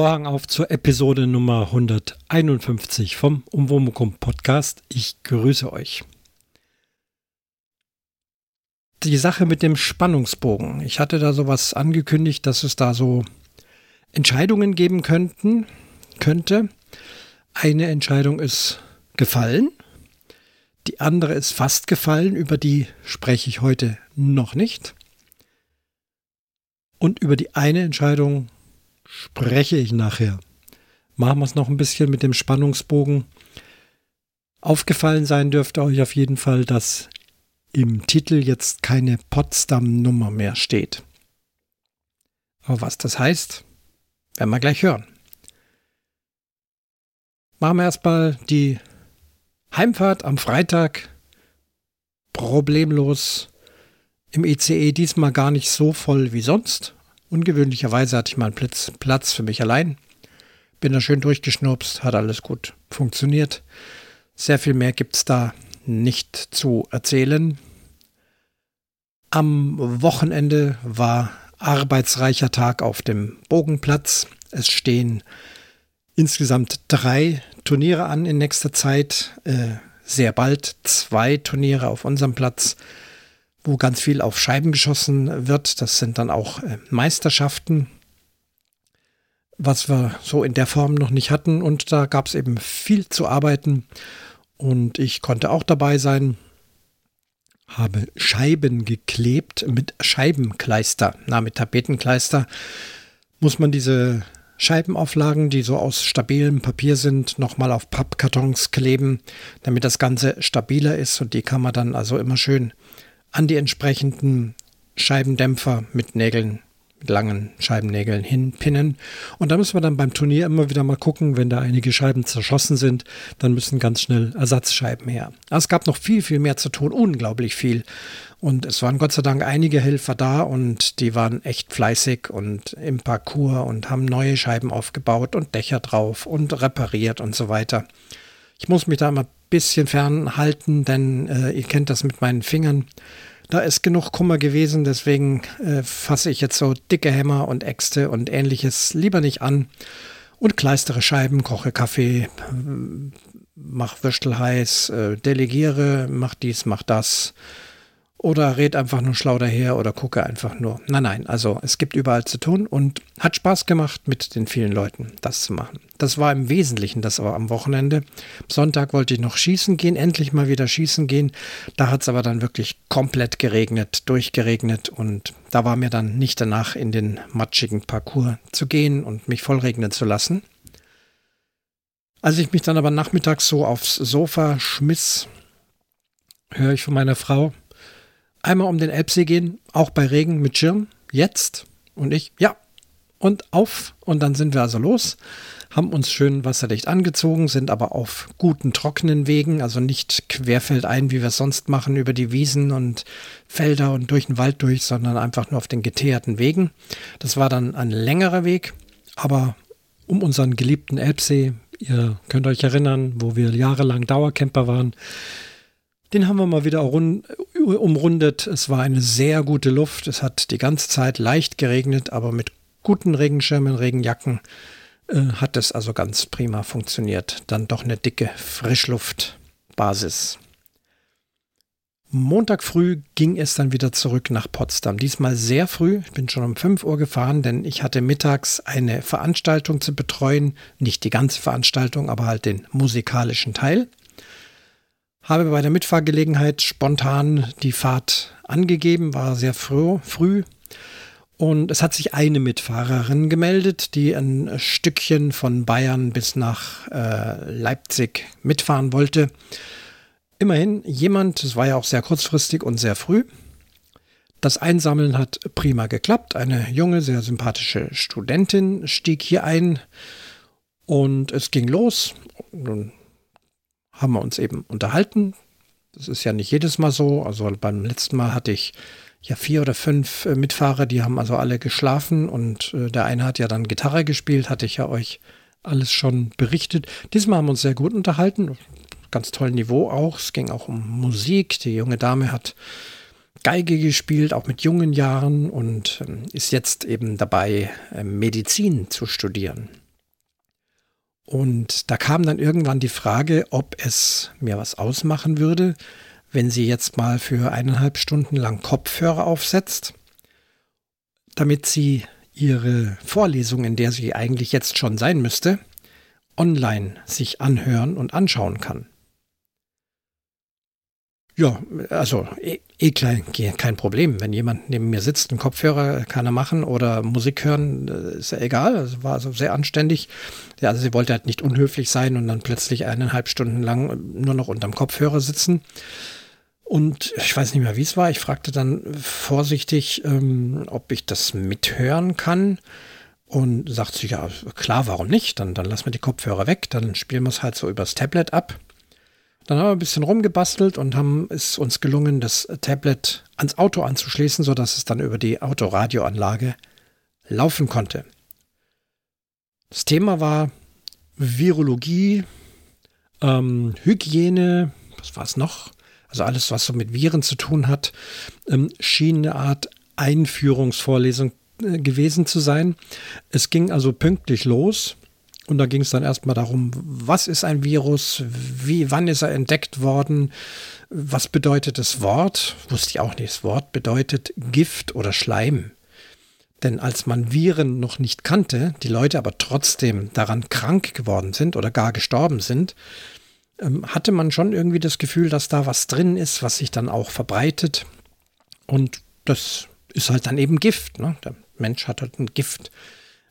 Vorhang auf zur Episode Nummer 151 vom Umwomukum Podcast. Ich grüße euch. Die Sache mit dem Spannungsbogen. Ich hatte da sowas angekündigt, dass es da so Entscheidungen geben könnten, könnte. Eine Entscheidung ist gefallen. Die andere ist fast gefallen, über die spreche ich heute noch nicht. Und über die eine Entscheidung spreche ich nachher. Machen wir es noch ein bisschen mit dem Spannungsbogen. Aufgefallen sein dürfte euch auf jeden Fall, dass im Titel jetzt keine Potsdam-Nummer mehr steht. Aber was das heißt, werden wir gleich hören. Machen wir erstmal die Heimfahrt am Freitag problemlos im ECE diesmal gar nicht so voll wie sonst. Ungewöhnlicherweise hatte ich mal einen Platz, Platz für mich allein. Bin da schön durchgeschnurpst, hat alles gut funktioniert. Sehr viel mehr gibt es da nicht zu erzählen. Am Wochenende war arbeitsreicher Tag auf dem Bogenplatz. Es stehen insgesamt drei Turniere an in nächster Zeit. Äh, sehr bald zwei Turniere auf unserem Platz wo ganz viel auf Scheiben geschossen wird. Das sind dann auch äh, Meisterschaften, was wir so in der Form noch nicht hatten. Und da gab es eben viel zu arbeiten. Und ich konnte auch dabei sein, habe Scheiben geklebt mit Scheibenkleister. Na, mit Tapetenkleister muss man diese Scheibenauflagen, die so aus stabilem Papier sind, nochmal auf Pappkartons kleben, damit das Ganze stabiler ist. Und die kann man dann also immer schön an die entsprechenden Scheibendämpfer mit Nägeln, mit langen Scheibennägeln hinpinnen. Und da müssen wir dann beim Turnier immer wieder mal gucken, wenn da einige Scheiben zerschossen sind, dann müssen ganz schnell Ersatzscheiben her. es gab noch viel, viel mehr zu tun, unglaublich viel. Und es waren Gott sei Dank einige Helfer da und die waren echt fleißig und im Parcours und haben neue Scheiben aufgebaut und Dächer drauf und repariert und so weiter. Ich muss mich da immer bisschen fernhalten, denn äh, ihr kennt das mit meinen Fingern. Da ist genug Kummer gewesen, deswegen äh, fasse ich jetzt so dicke Hämmer und Äxte und ähnliches lieber nicht an und kleistere Scheiben, koche Kaffee, mach Würstel heiß, äh, delegiere, mach dies, mach das oder red einfach nur schlau daher oder gucke einfach nur. Nein, nein, also es gibt überall zu tun und hat Spaß gemacht, mit den vielen Leuten das zu machen. Das war im Wesentlichen das aber am Wochenende. Sonntag wollte ich noch schießen gehen, endlich mal wieder schießen gehen. Da hat es aber dann wirklich komplett geregnet, durchgeregnet und da war mir dann nicht danach in den matschigen Parcours zu gehen und mich vollregnen zu lassen. Als ich mich dann aber nachmittags so aufs Sofa schmiss, höre ich von meiner Frau, einmal um den Elbsee gehen, auch bei Regen mit Schirm, jetzt. Und ich, ja, und auf. Und dann sind wir also los, haben uns schön wasserdicht angezogen, sind aber auf guten trockenen Wegen, also nicht querfeldein, wie wir es sonst machen, über die Wiesen und Felder und durch den Wald durch, sondern einfach nur auf den geteerten Wegen. Das war dann ein längerer Weg, aber um unseren geliebten Elbsee, ihr könnt euch erinnern, wo wir jahrelang Dauercamper waren, den haben wir mal wieder umrundet. Es war eine sehr gute Luft. Es hat die ganze Zeit leicht geregnet, aber mit guten Regenschirmen, Regenjacken äh, hat es also ganz prima funktioniert. Dann doch eine dicke Frischluftbasis. Montag früh ging es dann wieder zurück nach Potsdam. Diesmal sehr früh. Ich bin schon um 5 Uhr gefahren, denn ich hatte mittags eine Veranstaltung zu betreuen. Nicht die ganze Veranstaltung, aber halt den musikalischen Teil habe bei der Mitfahrgelegenheit spontan die Fahrt angegeben, war sehr früh, früh. Und es hat sich eine Mitfahrerin gemeldet, die ein Stückchen von Bayern bis nach äh, Leipzig mitfahren wollte. Immerhin jemand, es war ja auch sehr kurzfristig und sehr früh. Das Einsammeln hat prima geklappt. Eine junge, sehr sympathische Studentin stieg hier ein und es ging los. Nun haben wir uns eben unterhalten. Das ist ja nicht jedes Mal so. Also beim letzten Mal hatte ich ja vier oder fünf äh, Mitfahrer, die haben also alle geschlafen und äh, der eine hat ja dann Gitarre gespielt, hatte ich ja euch alles schon berichtet. Diesmal haben wir uns sehr gut unterhalten, ganz tolles Niveau auch. Es ging auch um Musik. Die junge Dame hat Geige gespielt, auch mit jungen Jahren und ähm, ist jetzt eben dabei, äh, Medizin zu studieren. Und da kam dann irgendwann die Frage, ob es mir was ausmachen würde, wenn sie jetzt mal für eineinhalb Stunden lang Kopfhörer aufsetzt, damit sie ihre Vorlesung, in der sie eigentlich jetzt schon sein müsste, online sich anhören und anschauen kann. Ja, also eh, eh klein, kein Problem. Wenn jemand neben mir sitzt, einen Kopfhörer kann er machen oder Musik hören, äh, ist ja egal. Also war also sehr anständig. Ja, also sie wollte halt nicht unhöflich sein und dann plötzlich eineinhalb Stunden lang nur noch unterm Kopfhörer sitzen. Und ich weiß nicht mehr, wie es war. Ich fragte dann vorsichtig, ähm, ob ich das mithören kann. Und sagt sie, ja, klar, warum nicht? Dann, dann lassen wir die Kopfhörer weg, dann spielen wir es halt so übers Tablet ab. Dann haben wir ein bisschen rumgebastelt und haben es uns gelungen, das Tablet ans Auto anzuschließen, sodass es dann über die Autoradioanlage laufen konnte. Das Thema war Virologie, ähm, Hygiene, was war es noch? Also alles, was so mit Viren zu tun hat, ähm, schien eine Art Einführungsvorlesung äh, gewesen zu sein. Es ging also pünktlich los. Und da ging es dann erstmal darum, was ist ein Virus, wie, wann ist er entdeckt worden, was bedeutet das Wort, wusste ich auch nicht, das Wort bedeutet Gift oder Schleim. Denn als man Viren noch nicht kannte, die Leute aber trotzdem daran krank geworden sind oder gar gestorben sind, ähm, hatte man schon irgendwie das Gefühl, dass da was drin ist, was sich dann auch verbreitet. Und das ist halt dann eben Gift. Ne? Der Mensch hat halt ein Gift.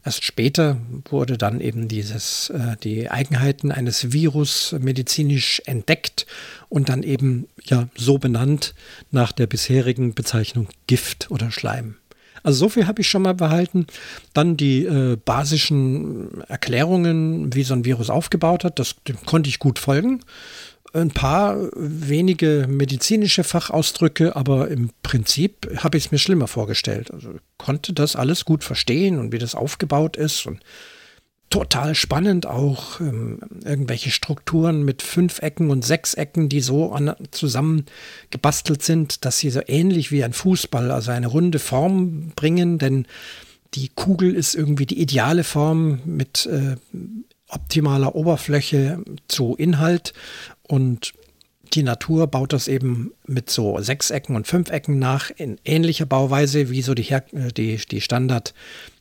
Erst später wurde dann eben dieses, äh, die Eigenheiten eines Virus medizinisch entdeckt und dann eben ja so benannt nach der bisherigen Bezeichnung Gift oder Schleim. Also so viel habe ich schon mal behalten. Dann die äh, basischen Erklärungen, wie so ein Virus aufgebaut hat, das konnte ich gut folgen ein paar wenige medizinische Fachausdrücke, aber im Prinzip habe ich es mir schlimmer vorgestellt. Also konnte das alles gut verstehen und wie das aufgebaut ist und total spannend auch ähm, irgendwelche Strukturen mit fünf Ecken und sechs Ecken, die so an, zusammen gebastelt sind, dass sie so ähnlich wie ein Fußball, also eine runde Form bringen, denn die Kugel ist irgendwie die ideale Form mit äh, optimaler Oberfläche zu Inhalt und die Natur baut das eben mit so Sechsecken und Fünfecken nach in ähnlicher Bauweise, wie so die, Her äh, die, die Standard,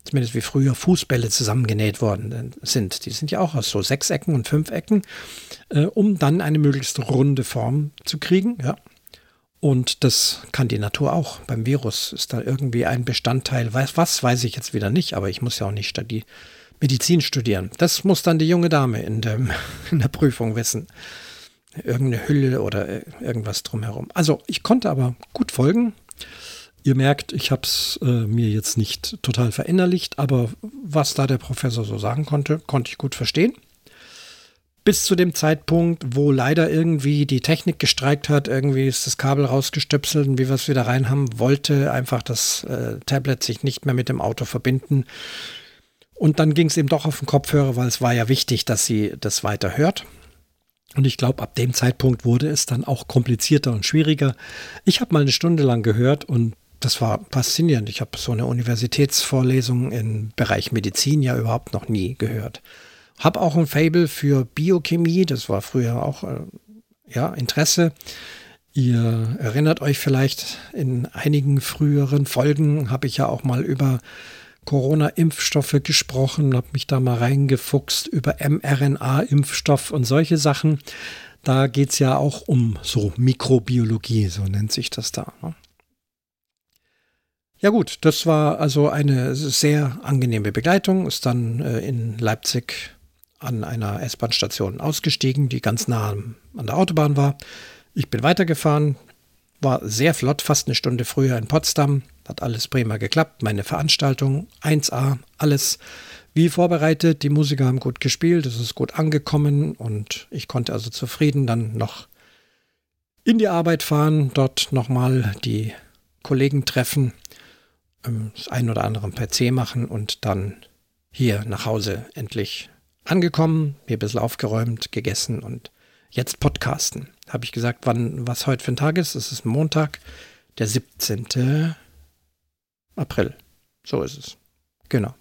zumindest wie früher Fußbälle zusammengenäht worden sind. Die sind ja auch aus so Sechsecken und Fünfecken, äh, um dann eine möglichst runde Form zu kriegen. Ja. Und das kann die Natur auch. Beim Virus ist da irgendwie ein Bestandteil. Was, was weiß ich jetzt wieder nicht, aber ich muss ja auch nicht die Medizin studieren. Das muss dann die junge Dame in, dem, in der Prüfung wissen irgendeine Hülle oder irgendwas drumherum. Also ich konnte aber gut folgen. Ihr merkt, ich habe es äh, mir jetzt nicht total verinnerlicht, aber was da der Professor so sagen konnte, konnte ich gut verstehen. Bis zu dem Zeitpunkt, wo leider irgendwie die Technik gestreikt hat, irgendwie ist das Kabel rausgestöpselt und wie wir es wieder rein haben, wollte einfach das äh, Tablet sich nicht mehr mit dem Auto verbinden. Und dann ging es eben doch auf den Kopfhörer, weil es war ja wichtig, dass sie das weiter hört. Und ich glaube, ab dem Zeitpunkt wurde es dann auch komplizierter und schwieriger. Ich habe mal eine Stunde lang gehört und das war faszinierend. Ich habe so eine Universitätsvorlesung im Bereich Medizin ja überhaupt noch nie gehört. Habe auch ein Fable für Biochemie, das war früher auch äh, ja, Interesse. Ihr erinnert euch vielleicht, in einigen früheren Folgen habe ich ja auch mal über Corona-Impfstoffe gesprochen, habe mich da mal reingefuchst über mRNA-Impfstoff und solche Sachen. Da geht es ja auch um so Mikrobiologie, so nennt sich das da. Ne? Ja gut, das war also eine sehr angenehme Begleitung, ist dann äh, in Leipzig an einer S-Bahn-Station ausgestiegen, die ganz nah an der Autobahn war. Ich bin weitergefahren, war sehr flott, fast eine Stunde früher in Potsdam, hat alles prima geklappt. Meine Veranstaltung 1A, alles wie vorbereitet. Die Musiker haben gut gespielt, es ist gut angekommen und ich konnte also zufrieden dann noch in die Arbeit fahren, dort nochmal die Kollegen treffen, ähm, das ein oder andere per C machen und dann hier nach Hause endlich angekommen, mir ein bisschen aufgeräumt, gegessen und jetzt podcasten. Habe ich gesagt, wann was heute für ein Tag ist? Es ist Montag der 17. April. So ist es. Genau.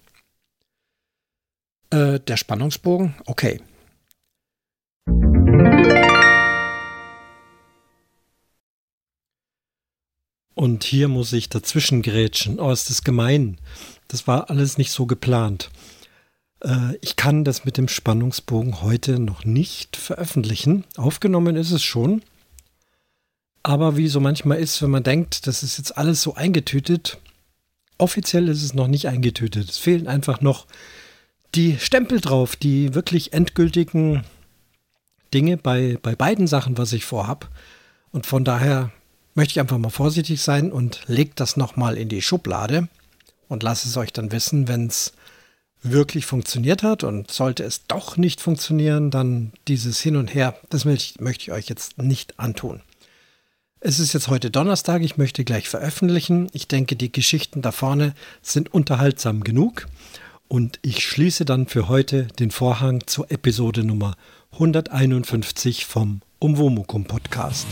Äh, der Spannungsbogen, okay. Und hier muss ich dazwischen grätschen. Oh, ist das gemein. Das war alles nicht so geplant. Äh, ich kann das mit dem Spannungsbogen heute noch nicht veröffentlichen. Aufgenommen ist es schon. Aber wie so manchmal ist, wenn man denkt, das ist jetzt alles so eingetütet, offiziell ist es noch nicht eingetütet. Es fehlen einfach noch die Stempel drauf, die wirklich endgültigen Dinge bei, bei beiden Sachen, was ich vorhab. Und von daher möchte ich einfach mal vorsichtig sein und legt das nochmal in die Schublade und lasse es euch dann wissen, wenn es wirklich funktioniert hat. Und sollte es doch nicht funktionieren, dann dieses Hin und Her, das möchte ich, euch jetzt nicht antun. Es ist jetzt heute Donnerstag, ich möchte gleich veröffentlichen. Ich denke, die Geschichten da vorne sind unterhaltsam genug. Und ich schließe dann für heute den Vorhang zur Episode Nummer 151 vom Umwomukum Podcast.